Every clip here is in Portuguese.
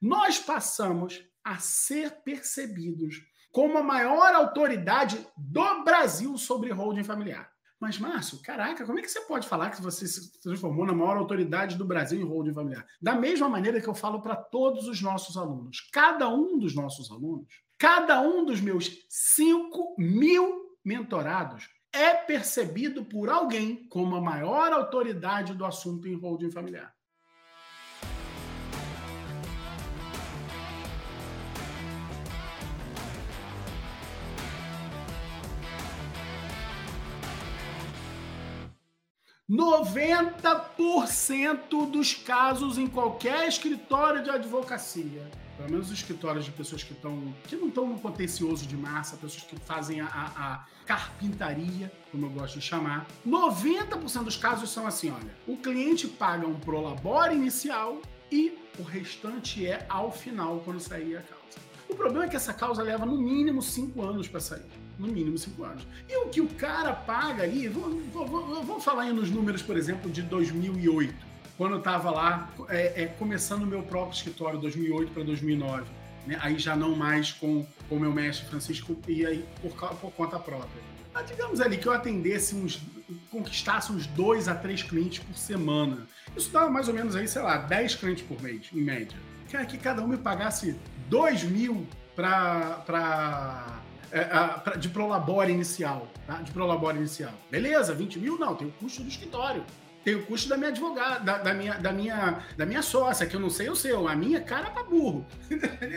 nós passamos a ser percebidos como a maior autoridade do Brasil sobre holding familiar. Mas, Márcio, caraca, como é que você pode falar que você se transformou na maior autoridade do Brasil em holding familiar? Da mesma maneira que eu falo para todos os nossos alunos. Cada um dos nossos alunos, cada um dos meus 5 mil mentorados é percebido por alguém como a maior autoridade do assunto em holding familiar. 90% dos casos em qualquer escritório de advocacia, pelo menos os escritórios de pessoas que estão que não estão no contencioso de massa, pessoas que fazem a, a, a carpintaria, como eu gosto de chamar, 90% dos casos são assim, olha, o cliente paga um prolabore inicial e o restante é ao final, quando sair a causa. O problema é que essa causa leva no mínimo cinco anos para sair no mínimo cinco anos. E o que o cara paga aí, vamos falar aí nos números, por exemplo, de 2008, quando eu estava lá é, é, começando o meu próprio escritório, 2008 para 2009. Né? Aí já não mais com o meu mestre Francisco e aí por, por conta própria. Mas digamos ali que eu atendesse uns, conquistasse uns dois a três clientes por semana. Isso dava mais ou menos aí, sei lá, 10 clientes por mês, em média. Que, que cada um me pagasse 2 mil para é, de prolabore inicial, tá? De prolabore inicial. Beleza, 20 mil não, tem o custo do escritório. Tem o custo da minha advogada, da, da, minha, da, minha, da minha sócia, que eu não sei o seu. A minha cara pra burro.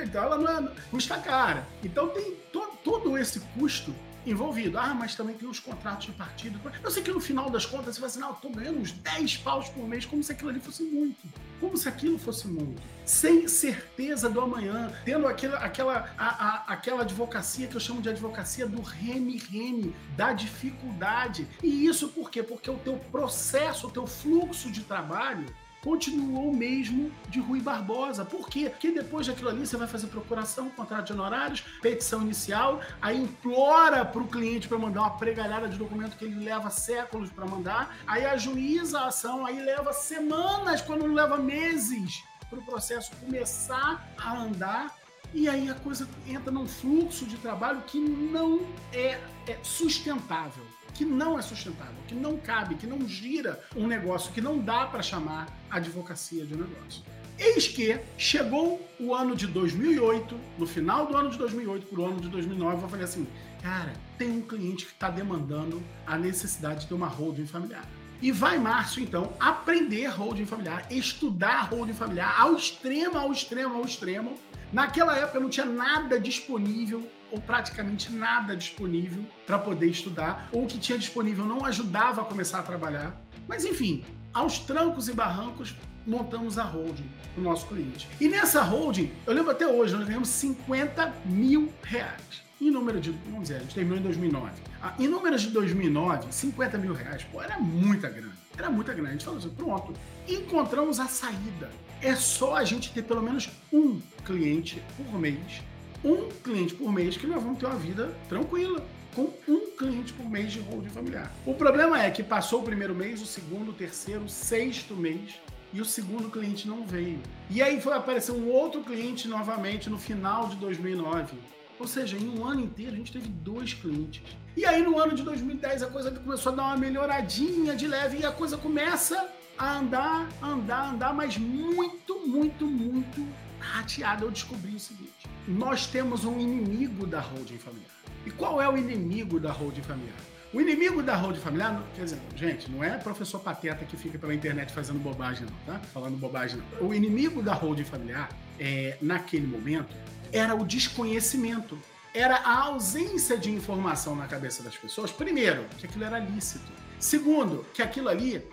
então ela não é, custa cara. Então tem to, todo esse custo envolvido. Ah, mas também tem os contratos de partido. Eu sei que no final das contas você vai assim, não, eu tô ganhando uns 10 paus por mês, como se aquilo ali fosse muito. Como se aquilo fosse muito. Sem certeza do amanhã, tendo aquela, aquela, a, a, aquela advocacia que eu chamo de advocacia do reme-reme, da dificuldade. E isso por quê? Porque o teu processo, o teu fluxo de trabalho continuou mesmo de Rui Barbosa. Por quê? Porque depois daquilo ali você vai fazer procuração, contrato de honorários, petição inicial, aí implora para o cliente para mandar uma pregalhada de documento que ele leva séculos para mandar, aí ajuiza a ação, aí leva semanas, quando não leva meses para o processo começar a andar e aí a coisa entra num fluxo de trabalho que não é, é sustentável que não é sustentável, que não cabe, que não gira um negócio, que não dá para chamar advocacia de negócio. Eis que chegou o ano de 2008, no final do ano de 2008 para o ano de 2009, eu falei assim, cara, tem um cliente que está demandando a necessidade de ter uma holding familiar. E vai Márcio, então, aprender holding familiar, estudar holding familiar ao extremo, ao extremo, ao extremo. Naquela época não tinha nada disponível ou praticamente nada disponível para poder estudar, ou o que tinha disponível não ajudava a começar a trabalhar. Mas enfim, aos trancos e barrancos, montamos a holding para o nosso cliente. E nessa holding, eu lembro até hoje, nós ganhamos 50 mil reais. Em número de, vamos dizer, a gente terminou em 2009. Ah, em números de 2009, 50 mil reais, pô, era muita grana. Era muita grana. A gente falou assim, pronto, encontramos a saída. É só a gente ter pelo menos um cliente por mês um cliente por mês que nós vamos ter uma vida tranquila. Com um cliente por mês de holding familiar. O problema é que passou o primeiro mês, o segundo, o terceiro, o sexto mês e o segundo cliente não veio. E aí foi aparecer um outro cliente novamente no final de 2009. Ou seja, em um ano inteiro a gente teve dois clientes. E aí no ano de 2010 a coisa começou a dar uma melhoradinha de leve e a coisa começa a andar, andar, andar, mas muito, muito, muito rateada. Eu descobri o seguinte nós temos um inimigo da holding familiar. E qual é o inimigo da holding familiar? O inimigo da holding familiar, quer dizer, gente, não é professor pateta que fica pela internet fazendo bobagem, não, tá? Falando bobagem, não. O inimigo da holding familiar, é, naquele momento, era o desconhecimento. Era a ausência de informação na cabeça das pessoas. Primeiro, que aquilo era lícito. Segundo, que aquilo ali,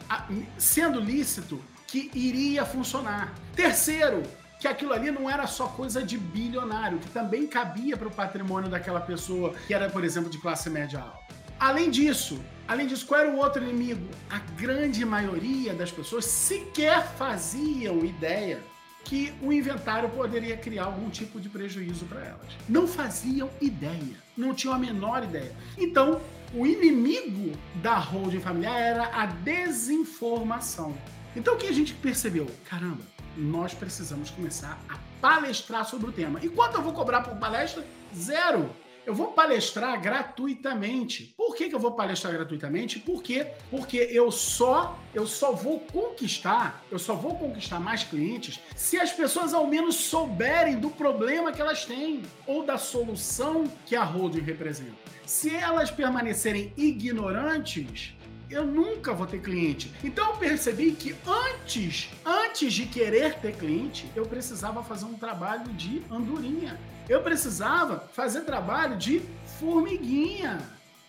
sendo lícito, que iria funcionar. Terceiro, que aquilo ali não era só coisa de bilionário, que também cabia para o patrimônio daquela pessoa que era, por exemplo, de classe média alta. Além disso, além disso, qual era o outro inimigo? A grande maioria das pessoas sequer faziam ideia que o inventário poderia criar algum tipo de prejuízo para elas. Não faziam ideia, não tinham a menor ideia. Então, o inimigo da holding familiar era a desinformação. Então, o que a gente percebeu? Caramba, nós precisamos começar a palestrar sobre o tema. E quanto eu vou cobrar por palestra? Zero. Eu vou palestrar gratuitamente. Por que, que eu vou palestrar gratuitamente? Por quê? Porque eu só eu só vou conquistar, eu só vou conquistar mais clientes se as pessoas ao menos souberem do problema que elas têm ou da solução que a holding representa. Se elas permanecerem ignorantes, eu nunca vou ter cliente. Então eu percebi que antes, antes de querer ter cliente, eu precisava fazer um trabalho de andorinha. Eu precisava fazer trabalho de formiguinha.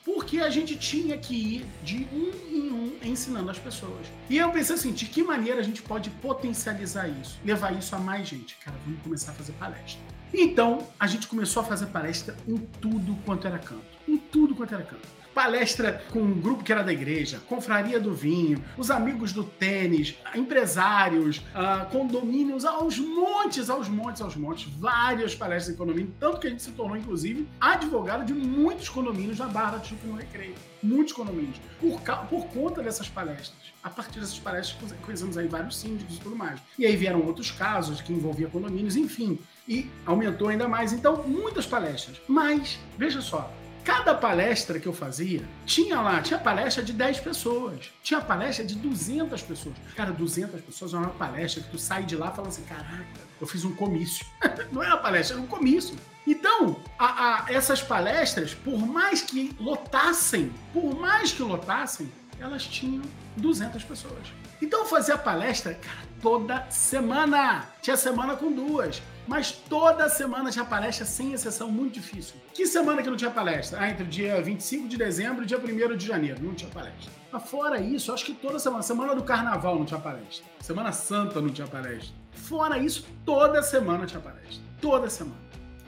Porque a gente tinha que ir de um em um ensinando as pessoas. E eu pensei assim, de que maneira a gente pode potencializar isso? Levar isso a mais gente. Cara, vamos começar a fazer palestra. Então, a gente começou a fazer palestra em tudo quanto era canto. Em tudo quanto era canto palestra com um grupo que era da igreja, confraria do vinho, os amigos do tênis, empresários, uh, condomínios, aos montes, aos montes, aos montes, várias palestras em condomínio, tanto que a gente se tornou, inclusive, advogado de muitos condomínios na Barra do Chico no Recreio. Muitos condomínios. Por, por conta dessas palestras. A partir dessas palestras, conhecemos aí vários síndicos e tudo mais. E aí vieram outros casos que envolviam condomínios, enfim. E aumentou ainda mais. Então, muitas palestras. Mas, veja só, Cada palestra que eu fazia, tinha lá, tinha palestra de 10 pessoas, tinha palestra de 200 pessoas. Cara, 200 pessoas é uma palestra que tu sai de lá falando assim, caraca, eu fiz um comício. Não é uma palestra, era um comício. Então, a, a, essas palestras, por mais que lotassem, por mais que lotassem, elas tinham 200 pessoas. Então eu fazia palestra, cara, toda semana. Tinha semana com duas. Mas toda semana tinha palestra, sem exceção, muito difícil. Que semana que não tinha palestra? Ah, entre o dia 25 de dezembro e dia 1 de janeiro, não tinha palestra. Mas fora isso, acho que toda semana. Semana do carnaval não tinha palestra. Semana Santa não tinha palestra. Fora isso, toda semana tinha palestra. Toda semana.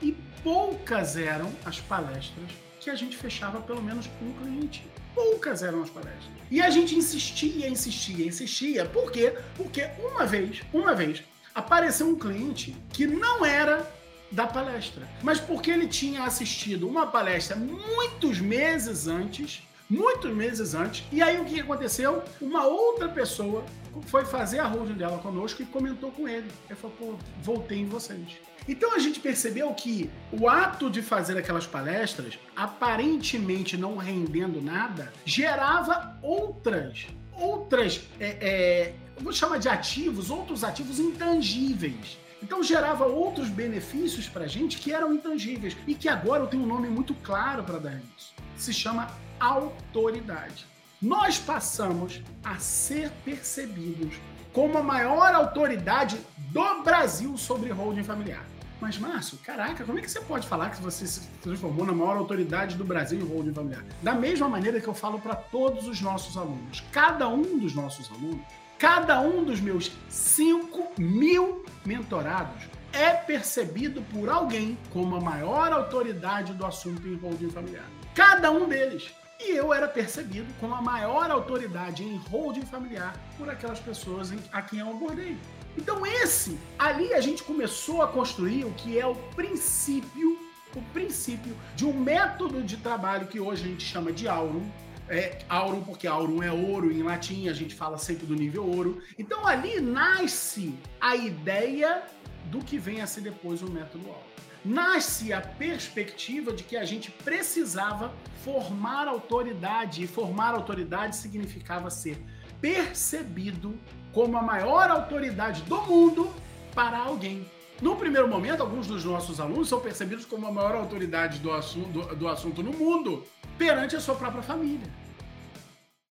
E poucas eram as palestras que a gente fechava pelo menos um cliente. Poucas eram as palestras. E a gente insistia, insistia, insistia. Por quê? Porque uma vez, uma vez, apareceu um cliente que não era da palestra, mas porque ele tinha assistido uma palestra muitos meses antes, muitos meses antes, e aí o que aconteceu? Uma outra pessoa foi fazer a holding dela conosco e comentou com ele. Ele falou, pô, voltei em vocês. Então a gente percebeu que o ato de fazer aquelas palestras, aparentemente não rendendo nada, gerava outras, outras, é, é, vou chamar de ativos, outros ativos intangíveis. Então gerava outros benefícios para a gente que eram intangíveis e que agora eu tenho um nome muito claro para dar isso. Se chama autoridade. Nós passamos a ser percebidos como a maior autoridade do Brasil sobre holding familiar. Mas, Márcio, caraca, como é que você pode falar que você se transformou na maior autoridade do Brasil em holding familiar? Da mesma maneira que eu falo para todos os nossos alunos. Cada um dos nossos alunos, cada um dos meus 5 mil mentorados é percebido por alguém como a maior autoridade do assunto em holding familiar. Cada um deles. E eu era percebido como a maior autoridade em holding familiar por aquelas pessoas a quem eu abordei. Então esse, ali a gente começou a construir o que é o princípio, o princípio de um método de trabalho que hoje a gente chama de Aurum. É, Aurum porque Aurum é ouro em latim, a gente fala sempre do nível ouro. Então ali nasce a ideia do que vem a ser depois o método Aurum nasce a perspectiva de que a gente precisava formar autoridade, e formar autoridade significava ser percebido como a maior autoridade do mundo para alguém. No primeiro momento, alguns dos nossos alunos são percebidos como a maior autoridade do assunto, do, do assunto no mundo perante a sua própria família.